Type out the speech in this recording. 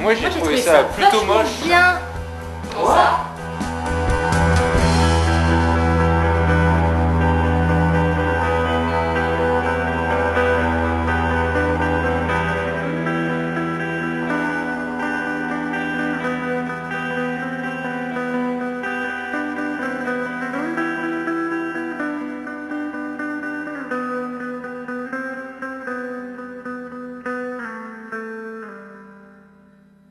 Moi j'ai trouvé, ça, plutôt moche.